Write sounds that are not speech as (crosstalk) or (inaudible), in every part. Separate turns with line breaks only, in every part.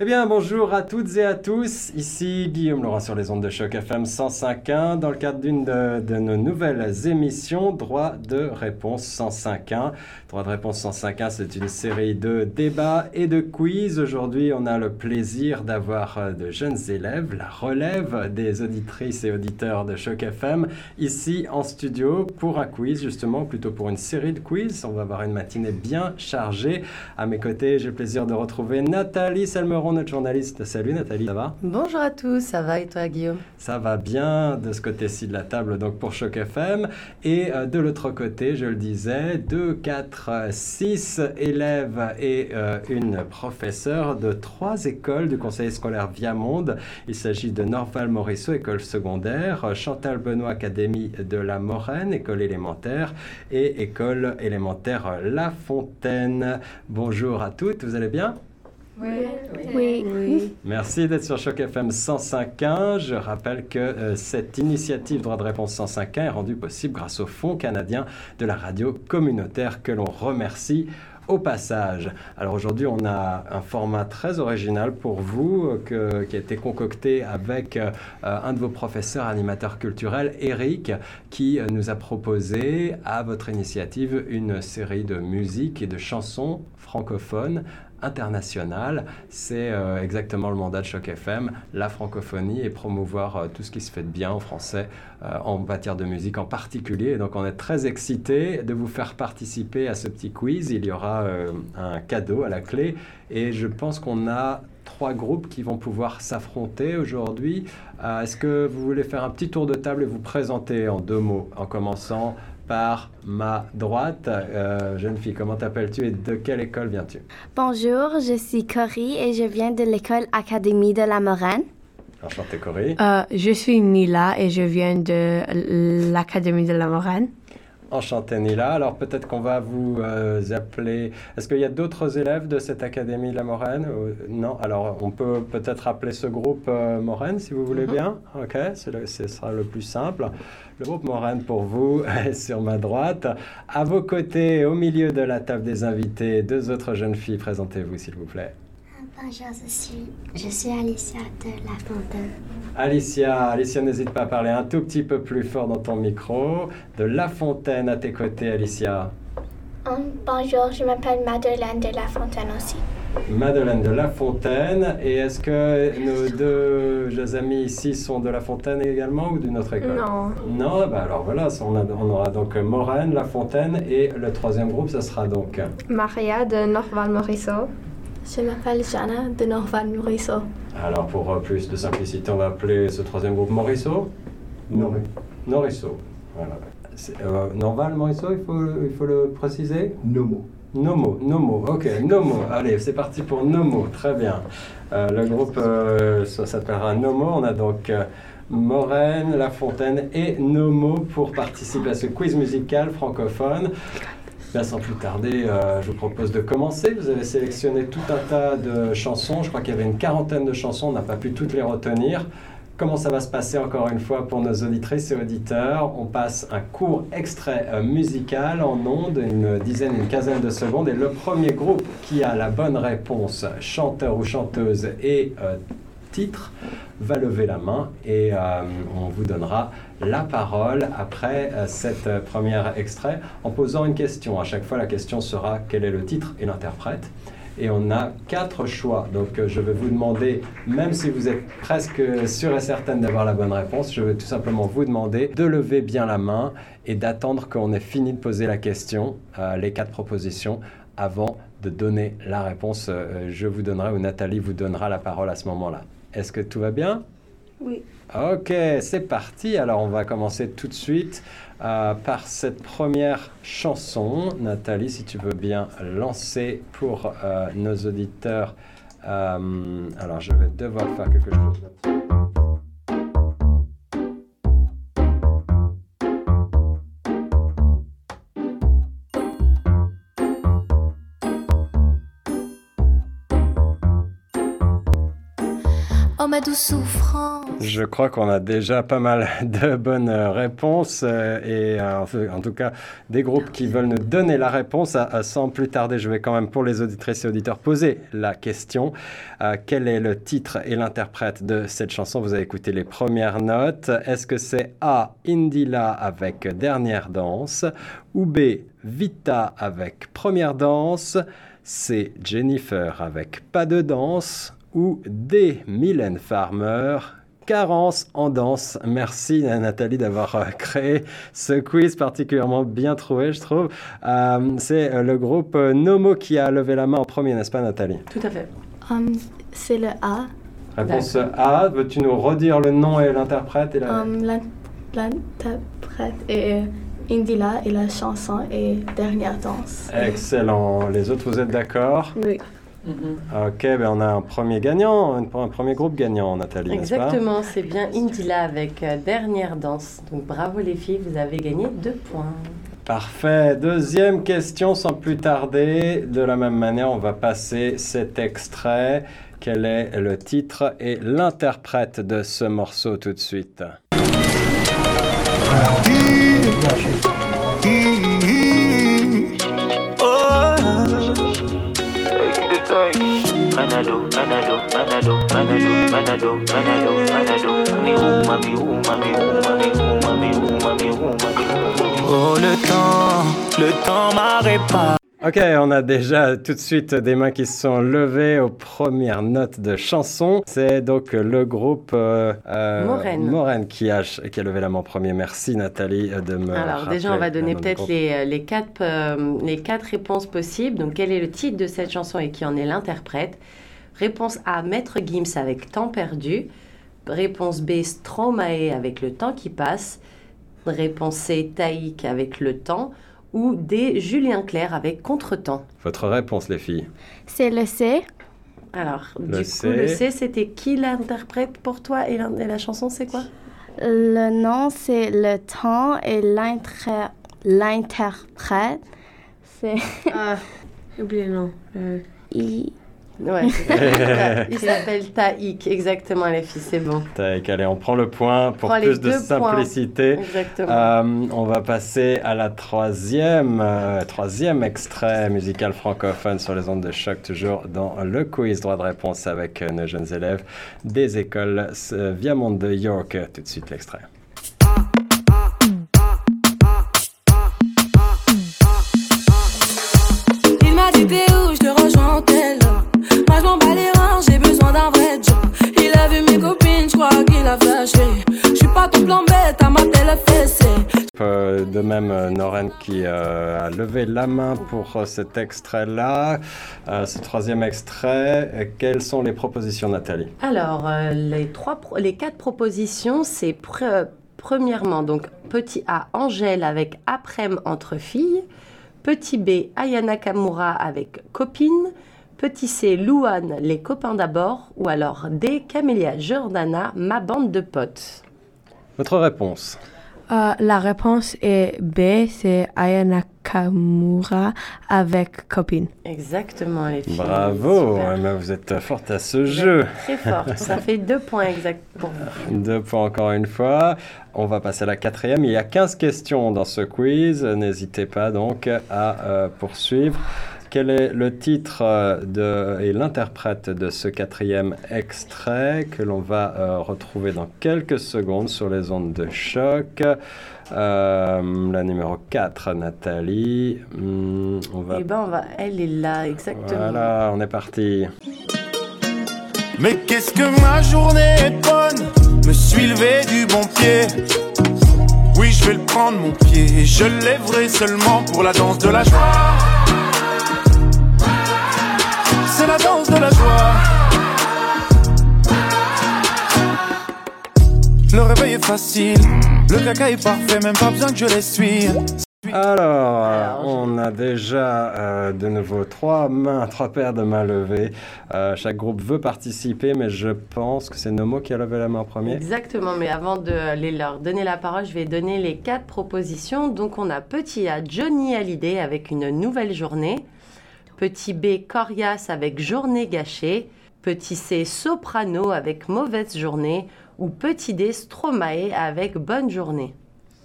Eh bien, bonjour à toutes et à tous. Ici Guillaume Laurent sur les ondes de choc FM 105.1 dans le cadre d'une de, nos nouvelles émissions Droit de réponse 105.1. Droit de réponse 105.1, c'est une série de débats et de quiz. Aujourd'hui, on a le plaisir d'avoir euh, de jeunes élèves, la relève des auditrices et auditeurs de choc FM ici en studio pour un quiz, justement, plutôt pour une série de quiz. On va avoir une matinée bien chargée. À mes côtés, j'ai le plaisir de retrouver Nathalie Selmeron notre journaliste. Salut Nathalie, ça va?
Bonjour à tous, ça va et toi Guillaume?
Ça va bien de ce côté-ci de la table, donc pour Choc FM. Et euh, de l'autre côté, je le disais, 2, 4, 6 élèves et euh, une professeure de trois écoles du conseil scolaire Viamonde. Il s'agit de Norval Morisseau, école secondaire, Chantal Benoît, Académie de la Moraine, école élémentaire, et école élémentaire La Fontaine. Bonjour à toutes, vous allez bien?
Oui. oui.
Merci d'être sur Choc FM 105.1. Je rappelle que euh, cette initiative Droit de réponse 105.1 est rendue possible grâce au Fonds canadien de la radio communautaire que l'on remercie au passage. Alors aujourd'hui, on a un format très original pour vous euh, qui a été concocté avec euh, un de vos professeurs animateurs culturels, Eric, qui nous a proposé à votre initiative une série de musiques et de chansons francophones international. C'est euh, exactement le mandat de Choc FM, la francophonie et promouvoir euh, tout ce qui se fait de bien en français euh, en matière de musique en particulier. donc on est très excité de vous faire participer à ce petit quiz. Il y aura un cadeau à la clé et je pense qu'on a trois groupes qui vont pouvoir s'affronter aujourd'hui. Est-ce que vous voulez faire un petit tour de table et vous présenter en deux mots, en commençant par ma droite. Euh, jeune fille, comment t'appelles-tu et de quelle école viens-tu?
Bonjour, je suis Cory et je viens de l'école Académie de la Moraine.
Enchanté, Cory.
Euh, je suis Nila et je viens de l'Académie de la Moraine.
Enchanté Nila. Alors peut-être qu'on va vous euh, appeler. Est-ce qu'il y a d'autres élèves de cette académie de la Moraine? Non. Alors on peut peut-être appeler ce groupe euh, Moraine si vous voulez mhm. bien. Ok, ce sera le plus simple. Le groupe Moraine pour vous (laughs) est sur ma droite. À vos côtés, au milieu de la table des invités, deux autres jeunes filles. Présentez-vous s'il vous plaît.
Bonjour, je suis, je suis Alicia de La Fontaine.
Alicia, Alicia, n'hésite pas à parler un tout petit peu plus fort dans ton micro. De La Fontaine à tes côtés, Alicia.
Um, bonjour, je m'appelle Madeleine de La Fontaine aussi.
Madeleine de La Fontaine. Et est-ce que nos deux amis ici sont de La Fontaine également ou d'une autre école?
Non.
Non, bah alors voilà, on, on aura donc Moraine, La Fontaine et le troisième groupe, ce sera donc
Maria de Norval-Morisseau.
Je m'appelle Jana de Norval Morisseau.
Alors pour euh, plus de simplicité, on va appeler ce troisième groupe Morisseau? Morisseau. Voilà. Euh, Norval Morisseau, il faut, il faut le préciser?
Nomo.
Nomo, Nomo, ok, Nomo. Allez, c'est parti pour Nomo, très bien. Euh, le groupe s'appellera Nomo. On a donc Moraine, La Fontaine et Nomo pour participer à ce quiz musical francophone. Sans plus tarder, euh, je vous propose de commencer. Vous avez sélectionné tout un tas de chansons. Je crois qu'il y avait une quarantaine de chansons. On n'a pas pu toutes les retenir. Comment ça va se passer encore une fois pour nos auditrices et auditeurs? On passe un court extrait euh, musical en ondes, une dizaine, une quinzaine de secondes. Et le premier groupe qui a la bonne réponse, chanteur ou chanteuse et euh, va lever la main et on vous donnera la parole après euh, cette euh, première extrait en posant une question. À chaque fois, la question sera quel est le titre et l'interprète? Et on a quatre choix. Donc, euh, je vais vous demander, même si vous êtes presque sûr et certaine d'avoir la bonne réponse, je vais tout simplement vous demander de lever bien la main et d'attendre qu'on ait fini de poser la question, les quatre propositions, avant de donner la réponse. je vous donnerai ou Nathalie vous donnera la parole à ce moment-là. Est-ce que tout va bien?
Oui.
Ok, c'est parti. Alors on va commencer tout de suite euh, par cette première chanson. Nathalie, si tu veux bien lancer pour euh, nos auditeurs. Euh, alors je vais devoir faire quelque chose. Je crois qu'on a déjà pas mal de bonnes réponses euh, et euh, en tout cas des groupes qui veulent nous donner la réponse. Sans plus tarder, je vais quand même pour les auditrices et auditeurs poser la question. Euh, quel est le titre et l'interprète de cette chanson? Vous avez écouté les premières notes. Est-ce que c'est A. Indila avec Dernière danse ou B. Vita avec Première danse C. Jennifer avec Pas de danse ou D. Mylène Farmer Carence en danse. Merci euh, Nathalie d'avoir euh, créé ce quiz particulièrement bien trouvé, je trouve. Euh, c'est euh, le groupe Nomo qui a levé la main en premier, n'est-ce pas Nathalie?
Tout à fait.
Um, c'est le A.
Réponse A. Veux-tu nous redire le nom et l'interprète et la...
Um, l'in- L'interprète est Indila et la chanson est Dernière danse.
Excellent. Les autres, vous êtes d'accord?
Oui.
Ok, ben on a un premier gagnant, un, un premier groupe gagnant, Nathalie,
Exactement, c'est bien Indila avec euh, Dernière Danse. Donc bravo les filles, vous avez gagné deux points.
Parfait. Deuxième question sans plus tarder. De la même manière, on va passer cet extrait. Quel est le titre et l'interprète de ce morceau tout de suite?
Manado, Manado, Manado. Oh le temps, le temps m'a réparé.
Ok, on a déjà tout de suite des mains qui se sont levées aux premières notes de chanson. C'est donc le groupe euh, euh, qui a, qui a levé la main en premier. Merci Nathalie de me
Alors déjà, on va donner peut-être les, euh, les, quatre, euh, les quatre réponses possibles. Donc quel est le titre de cette chanson et qui en est l'interprète? Réponse A, Maître Gims avec Temps perdu. Réponse B, Stromae avec Le temps qui passe. Réponse C, Taïk avec Le temps. Ou D, Julien Clerc avec Contretemps.
Votre réponse, les filles.
C'est le C.
Alors,
Le
du
C.
coup, le C, c'était qui l'interprète pour toi et, la chanson, c'est quoi?
Le nom, c'est le temps et l'interprète, c'est
Ah, j'ai oublié le nom. Euh,
I.
Ouais, (laughs) il s'appelle Taïk, exactement, les filles, c'est bon.
Tac, allez, on prend le point pour
Prends les
plus de
points.
simplicité.
Exactement.
Euh, on va passer à la troisième, euh, troisième extrait musical francophone sur les ondes de choc, toujours dans le quiz droit de réponse avec nos jeunes élèves des écoles euh, Viamonde de York. Tout de suite l'extrait. De même, euh, Noren qui euh, a levé la main pour euh, cet extrait-là. Euh, ce troisième extrait, quelles sont les propositions, Nathalie?
Alors, euh, les, trois pro- les quatre propositions, c'est pre- premièrement, donc petit A, Angèle avec Après-m entre filles. Petit B, Ayana Kamura avec Copine. Petit C, Louane, les copains d'abord. Ou alors D, Camélia Jordana, ma bande de potes.
Votre réponse
euh, la réponse est B, c'est Aya Nakamura avec copine.
Exactement, les filles.
Bravo,
Super.
eh ben, vous êtes forte à ce
Vous
jeu.
Très fort. Ça (laughs) fait deux points exacts pour vous.
Deux points encore une fois. On va passer à la quatrième. Il y a 15 questions dans ce quiz. N'hésitez pas donc à euh, poursuivre. Quel est le titre euh, de, et l'interprète de ce quatrième extrait que l'on va euh, retrouver dans quelques secondes sur les ondes de choc? Euh, La numéro 4, Nathalie. Hmm, on va...
Eh ben, on va... elle est là, exactement.
Voilà, on est parti.
Mais qu'est-ce que ma journée est bonne? Me suis levé du bon pied Oui je vais le prendre mon pied Et je lèverai seulement pour la danse de la joie facile. Le caca est parfait, même pas besoin que je l'essuie.
Alors, on a déjà euh, de nouveau trois mains, trois paires de mains levées. Euh, chaque groupe veut participer, mais je pense que c'est Nomo qui a levé la main en premier.
Exactement, mais avant de les leur donner la parole, je vais donner les quatre propositions. Donc on a petit A, Johnny Hallyday avec une nouvelle journée. Petit B, Corias avec journée gâchée. Petit C, Soprano avec mauvaise journée. Ou petit D, Stromae avec bonne journée.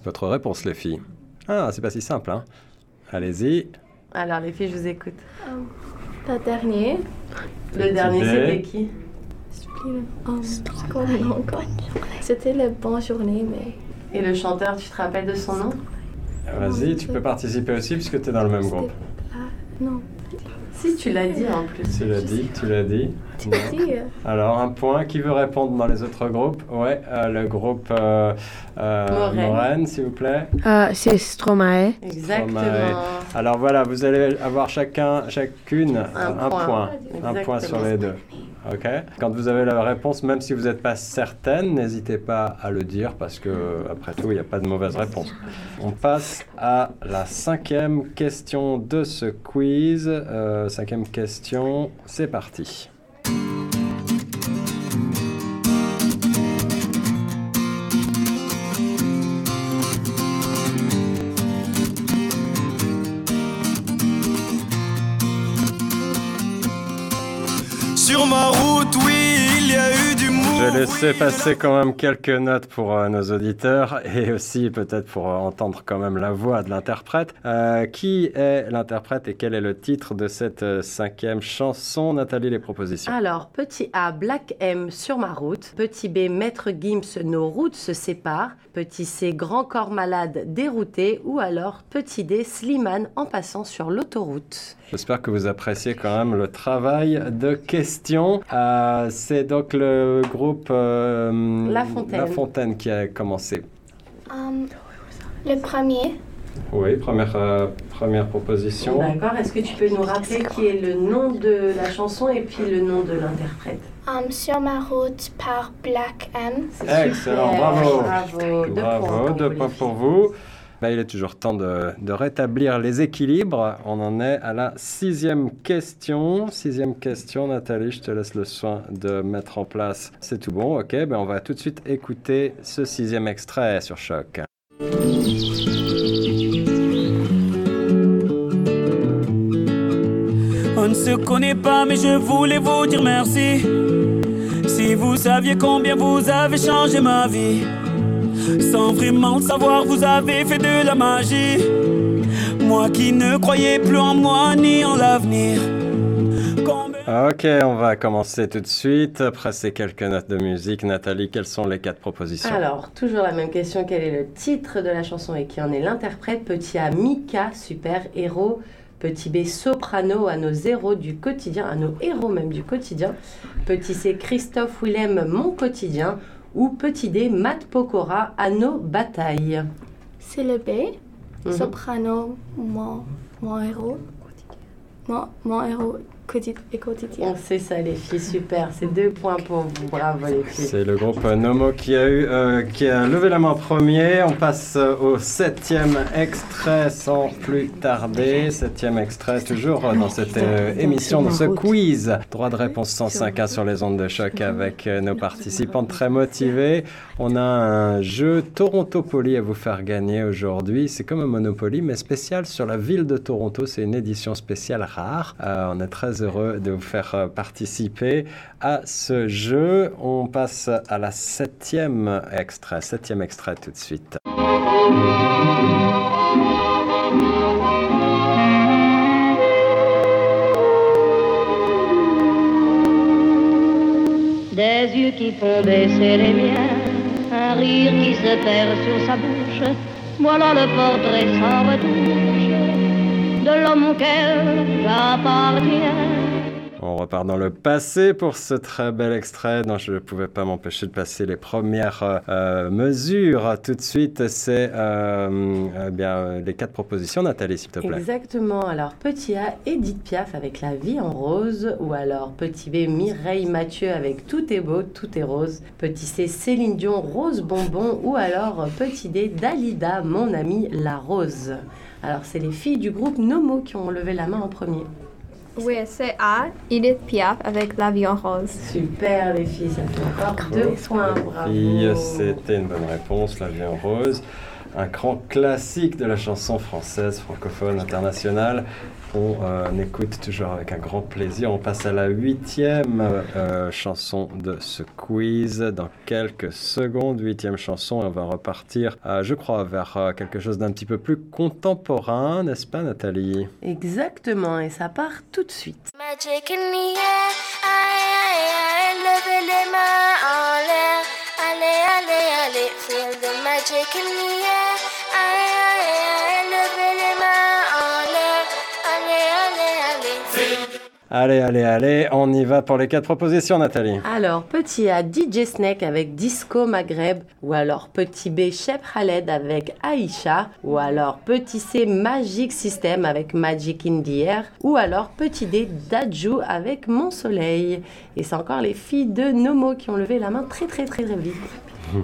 Votre réponse, les filles Ah, c'est pas si simple, hein Allez-y.
Alors les filles, je vous écoute.
Le dernier.
Le dernier, c'était qui?
C'était le Bonne Journée, mais.
Et le chanteur, tu te rappelles de son nom?
Vas-y, tu peux participer aussi puisque tu es dans le même groupe.
Ah, non.
Si, tu l'as dit en plus.
Tu l'as dit, tu l'as dit.
Euh,
Alors, un point. Qui veut répondre dans les autres groupes? Ouais, euh, le groupe euh, euh, s'il vous plaît.
Euh, c'est Stromae.
Exactement.
Stromae. Alors voilà, vous allez avoir chacun, chacune un,
point.
point. Un point sur les deux. Ok Quand vous avez la réponse, même si vous n'êtes pas certaine, n'hésitez pas à le dire parce que, après tout, il n'y a pas de mauvaise réponse. On passe à la cinquième question de ce quiz. Euh, cinquième question, c'est parti. J'ai laissé passer quand même quelques notes pour euh, nos auditeurs et aussi peut-être pour euh, entendre quand même la voix de l'interprète. Euh, qui est l'interprète et quel est le titre de cette euh, cinquième chanson Nathalie, les propositions?
Alors, petit A, Black M sur ma route. Petit B, Maître Gims, nos routes se séparent. Petit C, Grand corps malade dérouté. Ou alors, petit D, Slimane en passant sur l'autoroute.
J'espère que vous appréciez quand même le travail de questions. Euh, C'est donc le groupe euh,
La Fontaine.
La Fontaine qui a commencé.
Um, le premier,
Oui, première, euh, première proposition.
D'accord Est-ce que tu peux nous rappeler qui est le nom de la chanson et puis le nom de l'interprète
um, Sur ma route par Black M.
Excellent, bravo.
Bravo, deux
Bravo,
points pour
deux
vous,
points
les
pour
filles.
vous. Il est toujours temps de, de rétablir les équilibres. On en est à la sixième question. Sixième question, Nathalie, je te laisse le soin de mettre en place. C'est tout bon, ok. Ben, on va tout de suite écouter ce sixième extrait sur Choc.
On ne se connaît pas, mais je voulais vous dire merci. Si vous saviez combien vous avez changé ma vie, sans vraiment le savoir, vous avez fait de la magie. Moi qui ne croyais plus en moi ni en l'avenir.
Ok, on va commencer tout de suite. Après ces quelques notes de musique, Nathalie, quelles sont les quatre propositions
Alors, toujours la même question. Quel est le titre de la chanson et qui en est l'interprète? Petit A, Mika, super héros. Petit B, soprano à nos héros du quotidien, à nos héros même du quotidien. Petit C, Christophe Willem, mon quotidien. Ou petit D, Matt Pokora, à nos batailles.
C'est le B.
Mhm.
Soprano, mon, mon héros. Mon, mon héros et quotidien.
On sait ça, les filles, super. C'est deux points pour vous. Bravo, les filles.
C'est le groupe Nomo qui a, eu, euh, qui a levé la main en premier. On passe euh, au septième extrait sans plus tarder. Septième extrait, toujours dans cette euh, émission, dans ce quiz. Droit de réponse 105 sur les ondes de choc avec euh, nos participants très motivés. On a un jeu Torontopoly à vous faire gagner aujourd'hui. C'est comme un Monopoly, mais spécial sur la ville de Toronto. C'est une édition spéciale rare. Euh, on est très heureux de vous faire euh, participer à ce jeu. On passe à la septième extrait. Septième extrait tout de suite.
Des yeux qui font baisser les miens, un rire qui se perd sur sa bouche. Voilà le portrait sans retouche de l'homme auquel j'appartiens.
On repart dans le passé pour ce très bel extrait dont je ne pouvais pas m'empêcher de passer les premières euh, mesures. Tout de suite, c'est euh, eh bien les quatre propositions. Nathalie, s'il te plaît.
Exactement. Alors, petit A, Edith Piaf avec La vie en rose. Ou alors, petit B, Mireille Mathieu avec Tout est beau, tout est rose. Petit C, Céline Dion, Rose Bonbon. Ou alors, petit D, Dalida, mon ami La Rose. Alors, c'est les filles du groupe Nomo qui ont levé la main en premier.
Oui, c'est A, Edith Piaf avec La vie en rose.
Super, les filles, ça fait encore deux points. Bravo.
Filles, c'était une bonne réponse, La vie en rose. Un grand classique de la chanson française, francophone, internationale. On euh, écoute toujours avec un grand plaisir. On passe à la huitième euh, chanson de ce quiz dans quelques secondes. Huitième chanson, et on va repartir, euh, je crois, vers euh, quelque chose d'un petit peu plus contemporain, n'est-ce pas, Nathalie?
Exactement, et ça part tout de suite.
Magic in the air, aïe aïe aïe, levez les mains en l'air, allez allez allez, feel the magic in the air, aïe allez. Allez, allez,
on y va pour les quatre propositions, Nathalie.
Alors, petit A, DJ Snake avec Disco Maghreb, ou alors petit B, Shep Khaled avec Aïcha, ou alors petit C, Magic System avec Magic in the Air, ou alors petit D, Dajou avec Mon Soleil. Et c'est encore les filles de Nomo qui ont levé la main très très très très vite.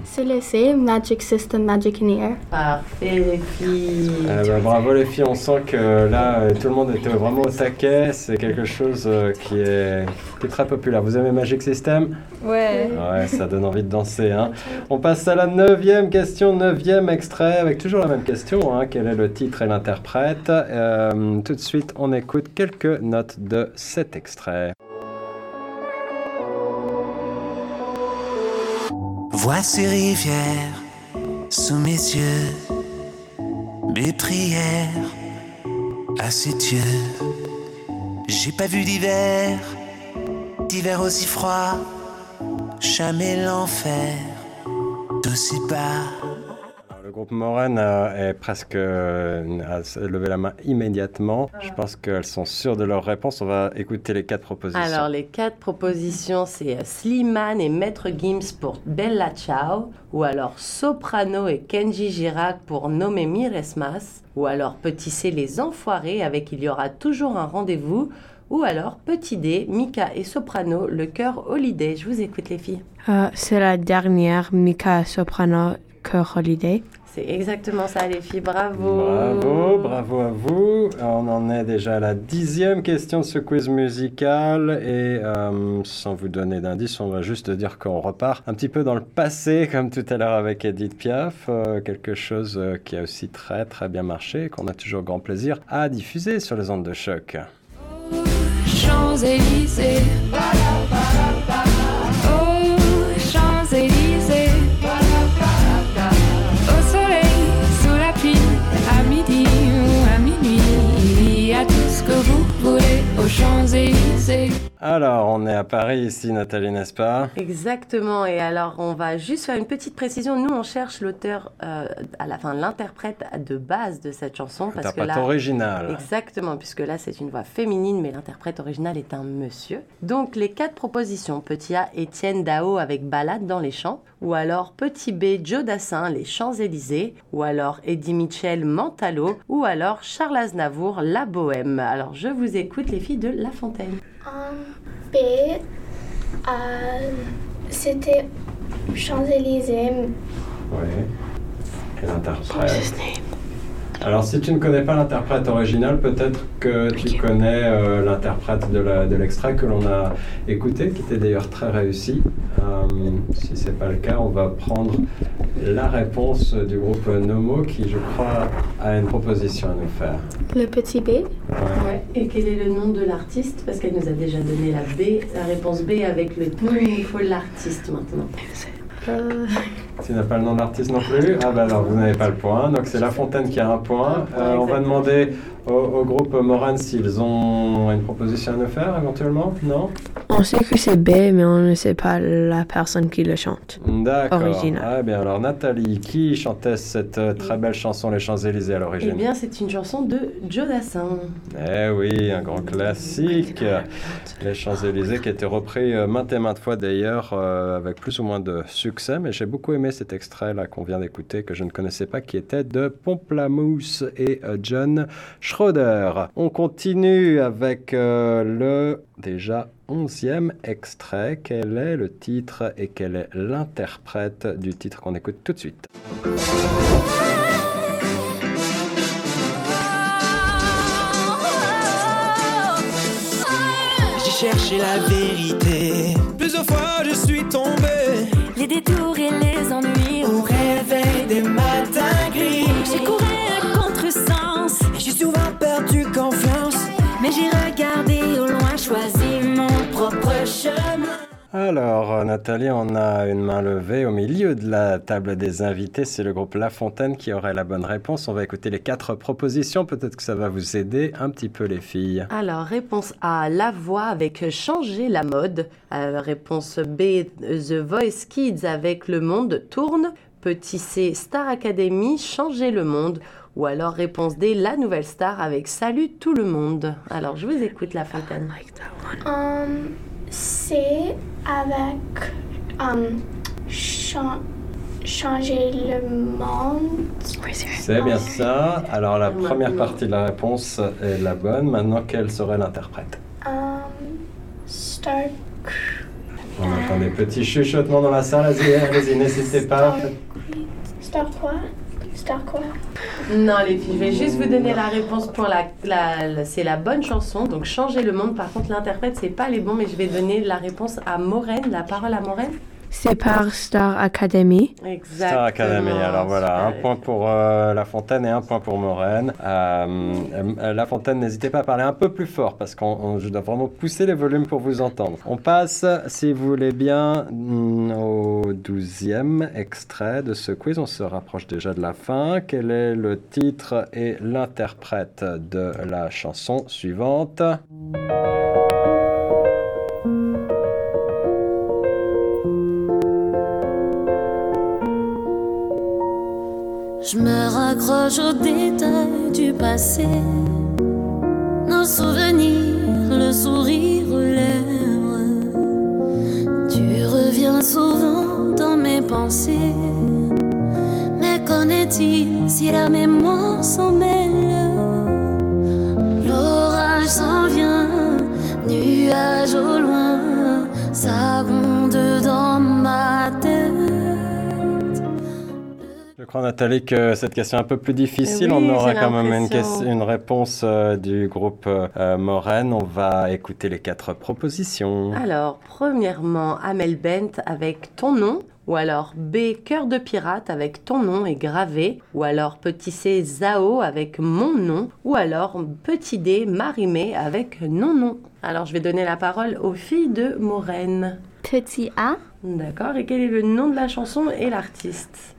C'est le C, Magic System, Magic in the Air.
Parfait les filles.
Eh ben, bravo les filles, on sent que là, euh, tout le monde était vraiment au taquet. C'est quelque chose euh, qui, est, qui est très populaire. Vous aimez Magic System?
Ouais.
Ouais, ça donne envie de danser. Hein. On passe à la neuvième question, neuvième extrait, avec toujours la même question. hein. Quel est le titre et l'interprète? Euh, Tout de suite, on écoute quelques notes de cet extrait.
Vois ces rivières sous mes yeux, mes prières à ces dieux. J'ai pas vu d'hiver, d'hiver aussi froid, jamais l'enfer d'aussi bas.
Groupe Moren est presque euh, a levé la main immédiatement. Je pense qu'elles sont sûres de leur réponse. On va écouter les quatre propositions.
Alors, les quatre propositions, c'est euh, Slimane et Maître Gims pour Bella Ciao, ou alors Soprano et Kenji Girac pour Nommer Miresmas, ou alors Petit C, Les Enfoirés avec Il y aura toujours un rendez-vous, ou alors Petit D, Mika et Soprano, Le cœur Holiday. Je vous écoute, les filles.
Euh, c'est la dernière, Mika Soprano, Cœur Holiday.
C'est exactement ça, les filles. Bravo.
Bravo, bravo à vous. On en est déjà à la dixième question de ce quiz musical et euh, sans vous donner d'indice, on va juste dire qu'on repart un petit peu dans le passé, comme tout à l'heure avec Edith Piaf, euh, quelque chose euh, qui a aussi très très bien marché et qu'on a toujours grand plaisir à diffuser sur les ondes de choc.
Champs-Élysées. Champs-Élysées.
Alors, on est à Paris ici, Nathalie, n'est-ce pas?
Exactement. Et alors, on va juste faire une petite précision. Nous, on cherche l'auteur, euh, à la fin, l'interprète de base de cette chanson. Parce que là,
original.
Exactement, puisque là, c'est une voix féminine, mais l'interprète original est un monsieur. Donc, les quatre propositions. Petit A, Étienne Dao avec Balade dans les champs. Ou alors, petit B, Joe Dassin, Les Champs-Élysées. Ou alors, Eddie Mitchell, Mentalo. Ou alors, Charles Aznavour, La Bohème. Alors, je vous écoute, les filles de La Fontaine.
Um, B, euh, c'était Champs-Élysées.
Oui. Et l'interprète. Alors, si tu ne connais pas l'interprète original, peut-être que tu connais euh, l'interprète de la- de l'extrait que l'on a écouté, qui était d'ailleurs très réussi. Euh, si ce n'est pas le cas, on va prendre la réponse du groupe Nomo, qui, je crois, a une proposition à nous faire.
Le petit B.
Ouais. Et quel est le nom de l'artiste? Parce qu'elle nous a déjà donné la B, la réponse B avec le nom. Il faut l'artiste maintenant.
Euh,
Tu n'as pas le nom de l'artiste non plus? Ah bah alors vous n'avez pas le point. Donc c'est La Fontaine qui a un point. Euh, on va demander au, au groupe Moran s'ils ont une proposition à nous faire éventuellement Non?
On sait que c'est B, mais on ne sait pas la personne qui le chante.
D'accord.
Original.
Ah bien alors Nathalie, qui chantait cette euh, très belle chanson Les Champs-Élysées à
Eh
l'origine
bien, c'est une chanson de Joe Dassin.
Eh oui, un grand classique. Les Champs-Élysées qui a été repris euh, maintes et maintes fois d'ailleurs euh, avec plus ou moins de succès, mais j'ai beaucoup aimé cet extrait là qu'on vient d'écouter que je ne connaissais pas qui était de Pomplamoose et euh, John Schroeder. On continue avec euh, le déjà onzième extrait. Quel est le titre et quel est l'interprète du titre qu'on écoute tout de suite?
J'ai cherché la vérité. Plusieurs fois je suis tombé.
Les détours et les ennuis
Alors, euh, Nathalie, on a une main levée au milieu de la table des invités. C'est le groupe La Fontaine qui aurait la bonne réponse. On va écouter les quatre propositions. Peut-être que ça va vous aider un petit peu, les filles.
Alors, réponse A, La Voix avec Changer la mode. Euh, réponse B, The Voice Kids avec Le Monde tourne. Petit C, Star Academy, Changer le monde. Ou alors réponse D, La Nouvelle Star avec Salut tout le monde. Alors, je vous écoute, La Fontaine.
Um, c'est avec um, chan- changer le monde.
C'est bien ça. Alors, la première partie de la réponse est la bonne. Maintenant, quel serait l'interprète?
Um, start.
On entend des petits chuchotements dans la salle. Allez-y, n'hésitez pas.
Star quoi?
Non, les filles, je vais juste vous donner la réponse pour la. la- c'est la bonne chanson, donc Changer le monde. Par contre, l'interprète, c'est pas les bons, mais je vais donner la réponse à Maureen, la parole à Maureen.
C'est par Star Academy.
Exactement.
Star Academy. Alors voilà, un point pour euh, La Fontaine et un point pour Maureen. Euh, euh, la Fontaine, n'hésitez pas à parler un peu plus fort parce que je dois vraiment pousser les volumes pour vous entendre. On passe, si vous voulez bien, mm, au douzième extrait de ce quiz. On se rapproche déjà de la fin. Quel est le titre et l'interprète de la chanson suivante?
Je me raccroche aux détails du passé, nos souvenirs, le sourire aux lèvres. Tu reviens souvent dans mes pensées. Mais qu'en est-il si la mémoire s'en mêle? L'orage s'en vient, nuage au loin, ça
crois, Nathalie, que cette question est un peu plus difficile.
Oui,
on aura quand même une, réponse euh, du groupe euh, Moren. On va écouter les quatre propositions.
Alors, premièrement, Amel Bent avec ton nom. Ou alors B, Cœur de pirate avec ton nom est gravé. Ou alors petit C, Zao avec mon nom. Ou alors petit D, Marimé avec non nom. Alors, je vais donner la parole aux filles de Maureen.
Petit A.
D'accord. Et quel est le nom de la chanson et l'artiste?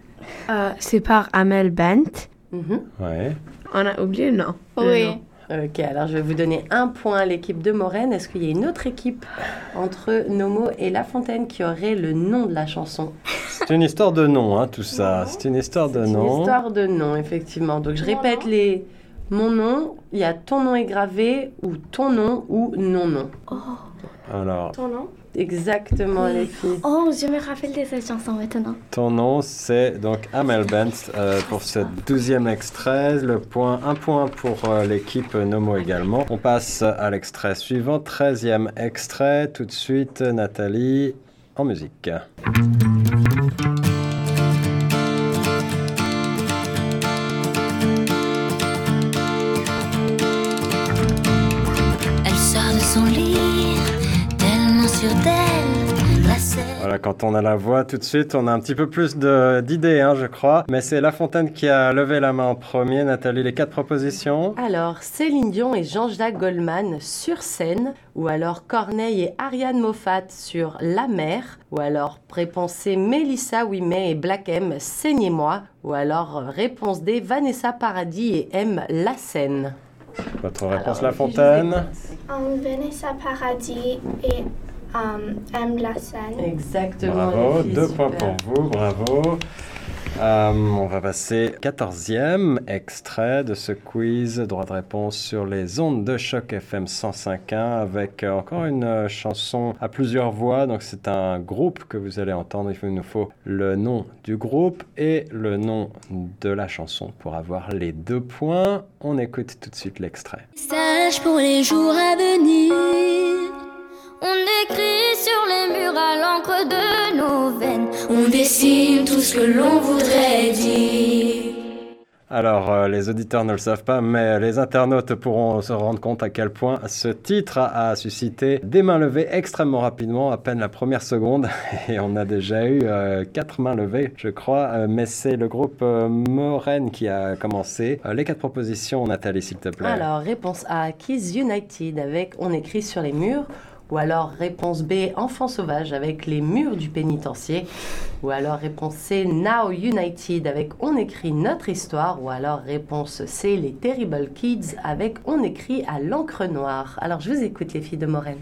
Euh, c'est par Amel Bent.
Mhm.
Ouais.
On a oublié, non?
Oui.
Non. Ok, alors je vais vous donner un point à l'équipe de Maureen. Est-ce qu'il y a une autre équipe entre Nomo et La Fontaine qui aurait le nom de la chanson?
C'est une histoire de nom, hein, tout ça. C'est une histoire de
C'est une
nom.
histoire de nom, effectivement. Donc je répète les mon nom, il y a ton nom est gravé ou ton nom ou non nom.
Alors,
Ton nom?
Exactement les (gasps) filles.
Oh, je me rappelle de cette chanson maintenant.
ton nom, c'est donc Amel Bent euh, pour ce douzième extrait. Le point, un point pour euh, l'équipe Nomo également. On passe à l'extrait suivant, treizième extrait. Tout de suite, Nathalie, en musique. Quand on a la voix, tout de suite, on a un petit peu plus de- d'idées, hein, je crois. Mais c'est La Fontaine qui a levé la main en premier. Nathalie, les quatre propositions.
Alors, Céline Dion et Jean-Jacques Goldman sur scène, ou alors Corneille et Ariane Moffat sur La mer, ou alors réponse C, Mélissa Ouimet et Black M, Saignez-moi, ou alors réponse D, Vanessa Paradis et M, La Seine.
Votre réponse,
Alors,
La Fontaine.
Vanessa Paradis et um, M. La.
Exactement.
Bravo, deux
super.
points pour vous, bravo. Euh, on va passer 14e extrait de ce quiz droit de réponse sur les ondes de choc FM 105.1 avec euh, encore une euh, chanson à plusieurs voix. Donc c'est un groupe que vous allez entendre. Il nous faut le nom du groupe et le nom de la chanson pour avoir les deux points. On écoute tout de suite l'extrait.
Message pour les jours à venir. De nos veines. On dessine tout ce que l'on voudrait dire.
Alors, euh, les auditeurs ne le savent pas, mais les internautes pourront se rendre compte à quel point ce titre a, a suscité des mains levées extrêmement rapidement, à peine la première seconde. (laughs) Et on a déjà eu euh, quatre mains levées, je crois. Euh, mais c'est le groupe euh, Moren qui a commencé. Euh, les quatre propositions, Nathalie, s'il te plaît.
Alors, réponse A, Kiss United avec On écrit sur les murs. Ou alors réponse B, Enfant sauvage avec les murs du pénitencier. Ou alors réponse C, Now United avec On écrit notre histoire. Ou alors réponse C, Les Terrible Kids avec On écrit à l'encre noire. Alors je vous écoute les filles de Morel.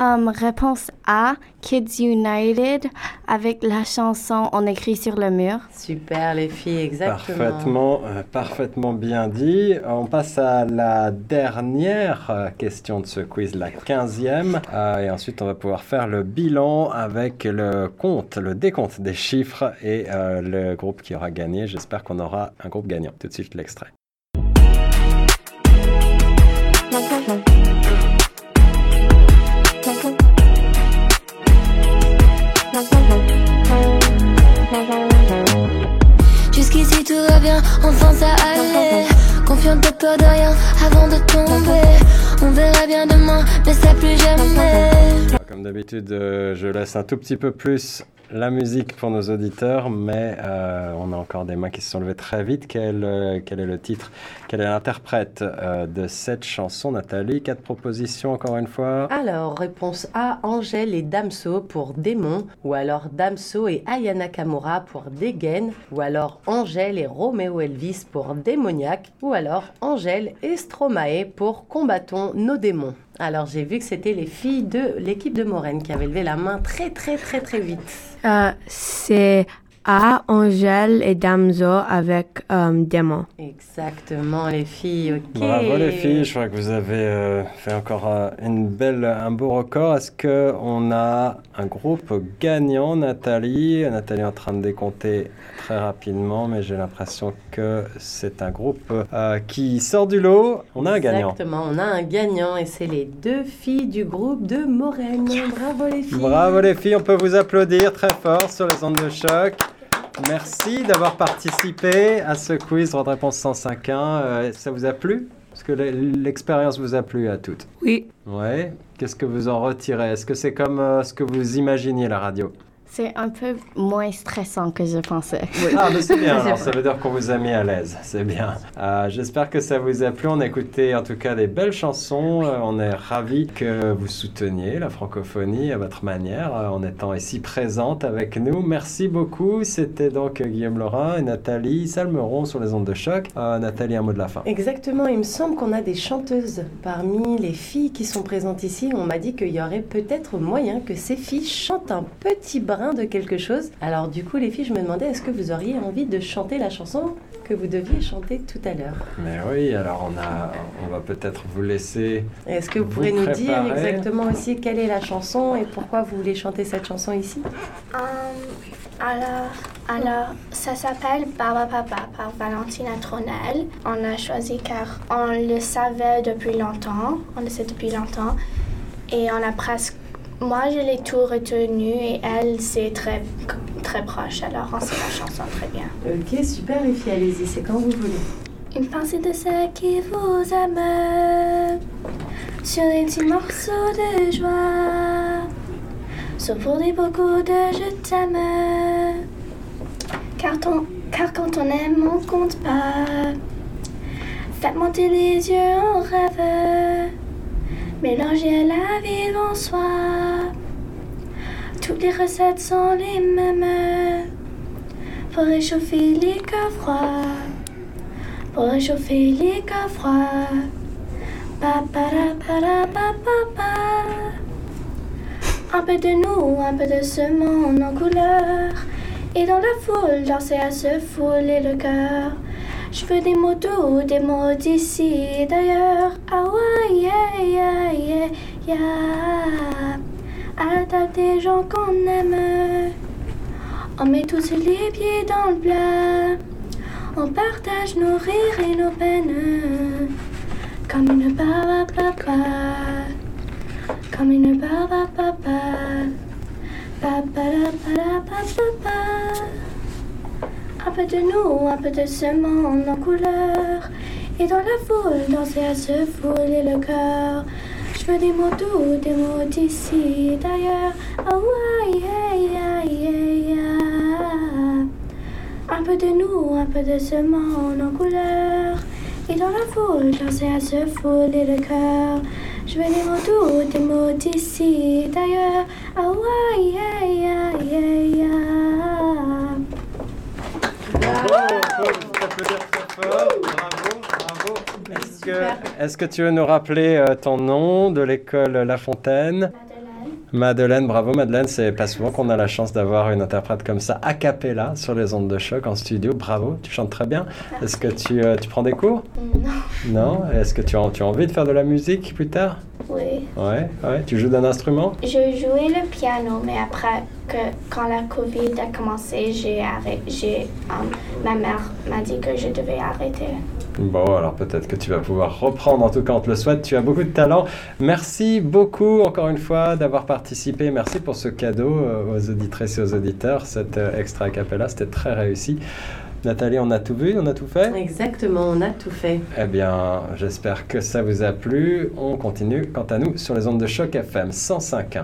Um, réponse A, Kids United, avec la chanson On écrit sur le mur.
Super les filles, exactement.
Parfaitement, euh, parfaitement bien dit. On passe à la dernière euh, question de ce quiz, la quinzième. Euh, et ensuite, on va pouvoir faire le bilan avec le compte, le décompte des chiffres et euh, le groupe qui aura gagné. J'espère qu'on aura un groupe gagnant. Tout de suite, l'extrait. D'habitude, euh, je laisse un tout petit peu plus la musique pour nos auditeurs, mais euh, on a encore des mains qui se sont levées très vite. Quel, euh, est le titre? Quel est l'interprète euh, de cette chanson, Nathalie? Quatre propositions encore une fois.
Alors, réponse A, Angèle et Damso pour Démon, ou alors Damso et Aya Nakamura pour Dégaine, ou alors Angèle et Roméo Elvis pour Démoniaque, ou alors Angèle et Stromae pour Combattons nos démons. Alors, j'ai vu que c'était les filles de l'équipe de Morène qui avaient levé la main très très très très vite.
Euh, c'est A, Angèle et Damso avec um, Démon.
Exactement, les filles.
Bravo les filles, je crois que vous avez euh, fait encore euh, une belle, un beau record. Est-ce que on a un groupe gagnant, Nathalie? Nathalie est en train de décompter très rapidement, mais j'ai l'impression que c'est un groupe euh, qui sort du lot. On a un gagnant.
Exactement, on a un gagnant et c'est les deux filles du groupe de Morène. Bravo les filles.
Bravo les filles, on peut vous applaudir très fort sur les ondes de choc. Merci d'avoir participé à ce quiz droit de réponse 105.1. Euh, ça vous a plu? Est-ce que l'expérience vous a plu à toutes
Oui.
Ouais. Qu'est-ce que vous en retirez? Est-ce que c'est comme euh, ce que vous imaginiez la radio?
C'est un peu moins stressant que je pensais.
Ah, mais c'est bien, (laughs) alors, ça veut dire qu'on vous a mis à l'aise, c'est bien. Euh, J'espère que ça vous a plu. On a écouté en tout cas des belles chansons. Euh, on est ravis que vous souteniez la francophonie à votre manière euh, en étant ici présente avec nous. Merci beaucoup. C'était donc Guillaume Laurin et Nathalie Salmeron sur les ondes de choc. Euh, Nathalie, un mot de la fin.
Exactement, il me semble qu'on a des chanteuses parmi les filles qui sont présentes ici. On m'a dit qu'il y aurait peut-être moyen que ces filles chantent un petit brin de quelque chose. Alors du coup, les filles, je me demandais, est-ce que vous auriez envie de chanter la chanson que vous deviez chanter tout à l'heure?
Mais oui, alors on, a, on va peut-être vous laisser.
Est-ce que vous,
Vous
pourrez nous dire exactement aussi quelle est la chanson et pourquoi vous voulez chanter cette chanson ici?
Um, alors, alors, ça s'appelle Baba Papa par Valentina Tronel. On a choisi car on le savait depuis longtemps. On le sait depuis longtemps. Et on a presque. Moi, je l'ai tout retenu et elle, c'est très, très proche. Alors, on sait la chanson très bien.
Ok, super les filles, allez-y, c'est quand vous voulez.
Une pensée de ceux qui vous aiment sur des petits morceaux de joie. Sauf pour des beaucoup de je t'aime. Car, ton- car quand on aime, on compte pas. Faites monter les yeux en rêve. Mélanger la vie en soi. Toutes les recettes sont les mêmes. Pour réchauffer les cœurs froids. Pour réchauffer les cœurs froids. Pa. Un peu de nous, un peu de ce monde en couleur. Et dans la foule, danser à se fouler le cœur. Je veux des mots doux, des mots d'ici et d'ailleurs. Ah ouais, yeah, yeah, yeah, yeah. À la table des gens qu'on aime. On met tous les pieds dans le plat. On partage nos rires et nos peines. Comme une barbe à papa. Comme une barbe à papa. Papa, papa, papa. Un peu de nous, un peu de ce en couleur. Et dans la foule, danser à se fouler le cœur. Je veux des mots doux, des mots d'ici d'ailleurs. Oh, ouais, yeah, yeah, yeah. Un peu de nous, un peu de ce en couleur. Et dans la foule, danser à se fouler le cœur. Je veux des mots doux, des mots d'ici d'ailleurs. Oh, ouais, yeah, yeah, yeah, yeah.
Est-ce que, est-ce que tu veux nous rappeler euh, ton nom de l'école La Fontaine? Madeleine, bravo Madeleine, c'est pas souvent qu'on a la chance d'avoir une interprète comme ça a cappella sur les ondes de choc en studio. Bravo, tu chantes très bien. Est-ce que tu, euh, tu prends des cours?
Non.
Non? Est-ce que tu as, tu as envie de faire de la musique plus tard?
Oui.
Ouais, ouais. Tu joues d'un instrument?
Je jouais le piano, mais après que quand la Covid a commencé, j'ai arrêté. J'ai, euh, ma mère m'a dit que je devais arrêter.
Bon, alors peut-être que tu vas pouvoir reprendre, en tout cas on te le souhaite, tu as beaucoup de talent. Merci beaucoup encore une fois d'avoir participé, merci pour ce cadeau euh, aux auditrices et aux auditeurs, cette euh, extra a cappella, c'était très réussi. Nathalie, on a tout vu, on a tout fait?
Exactement, on a tout fait.
Eh bien, j'espère que ça vous a plu. On continue, quant à nous, sur les ondes de choc FM 105.1.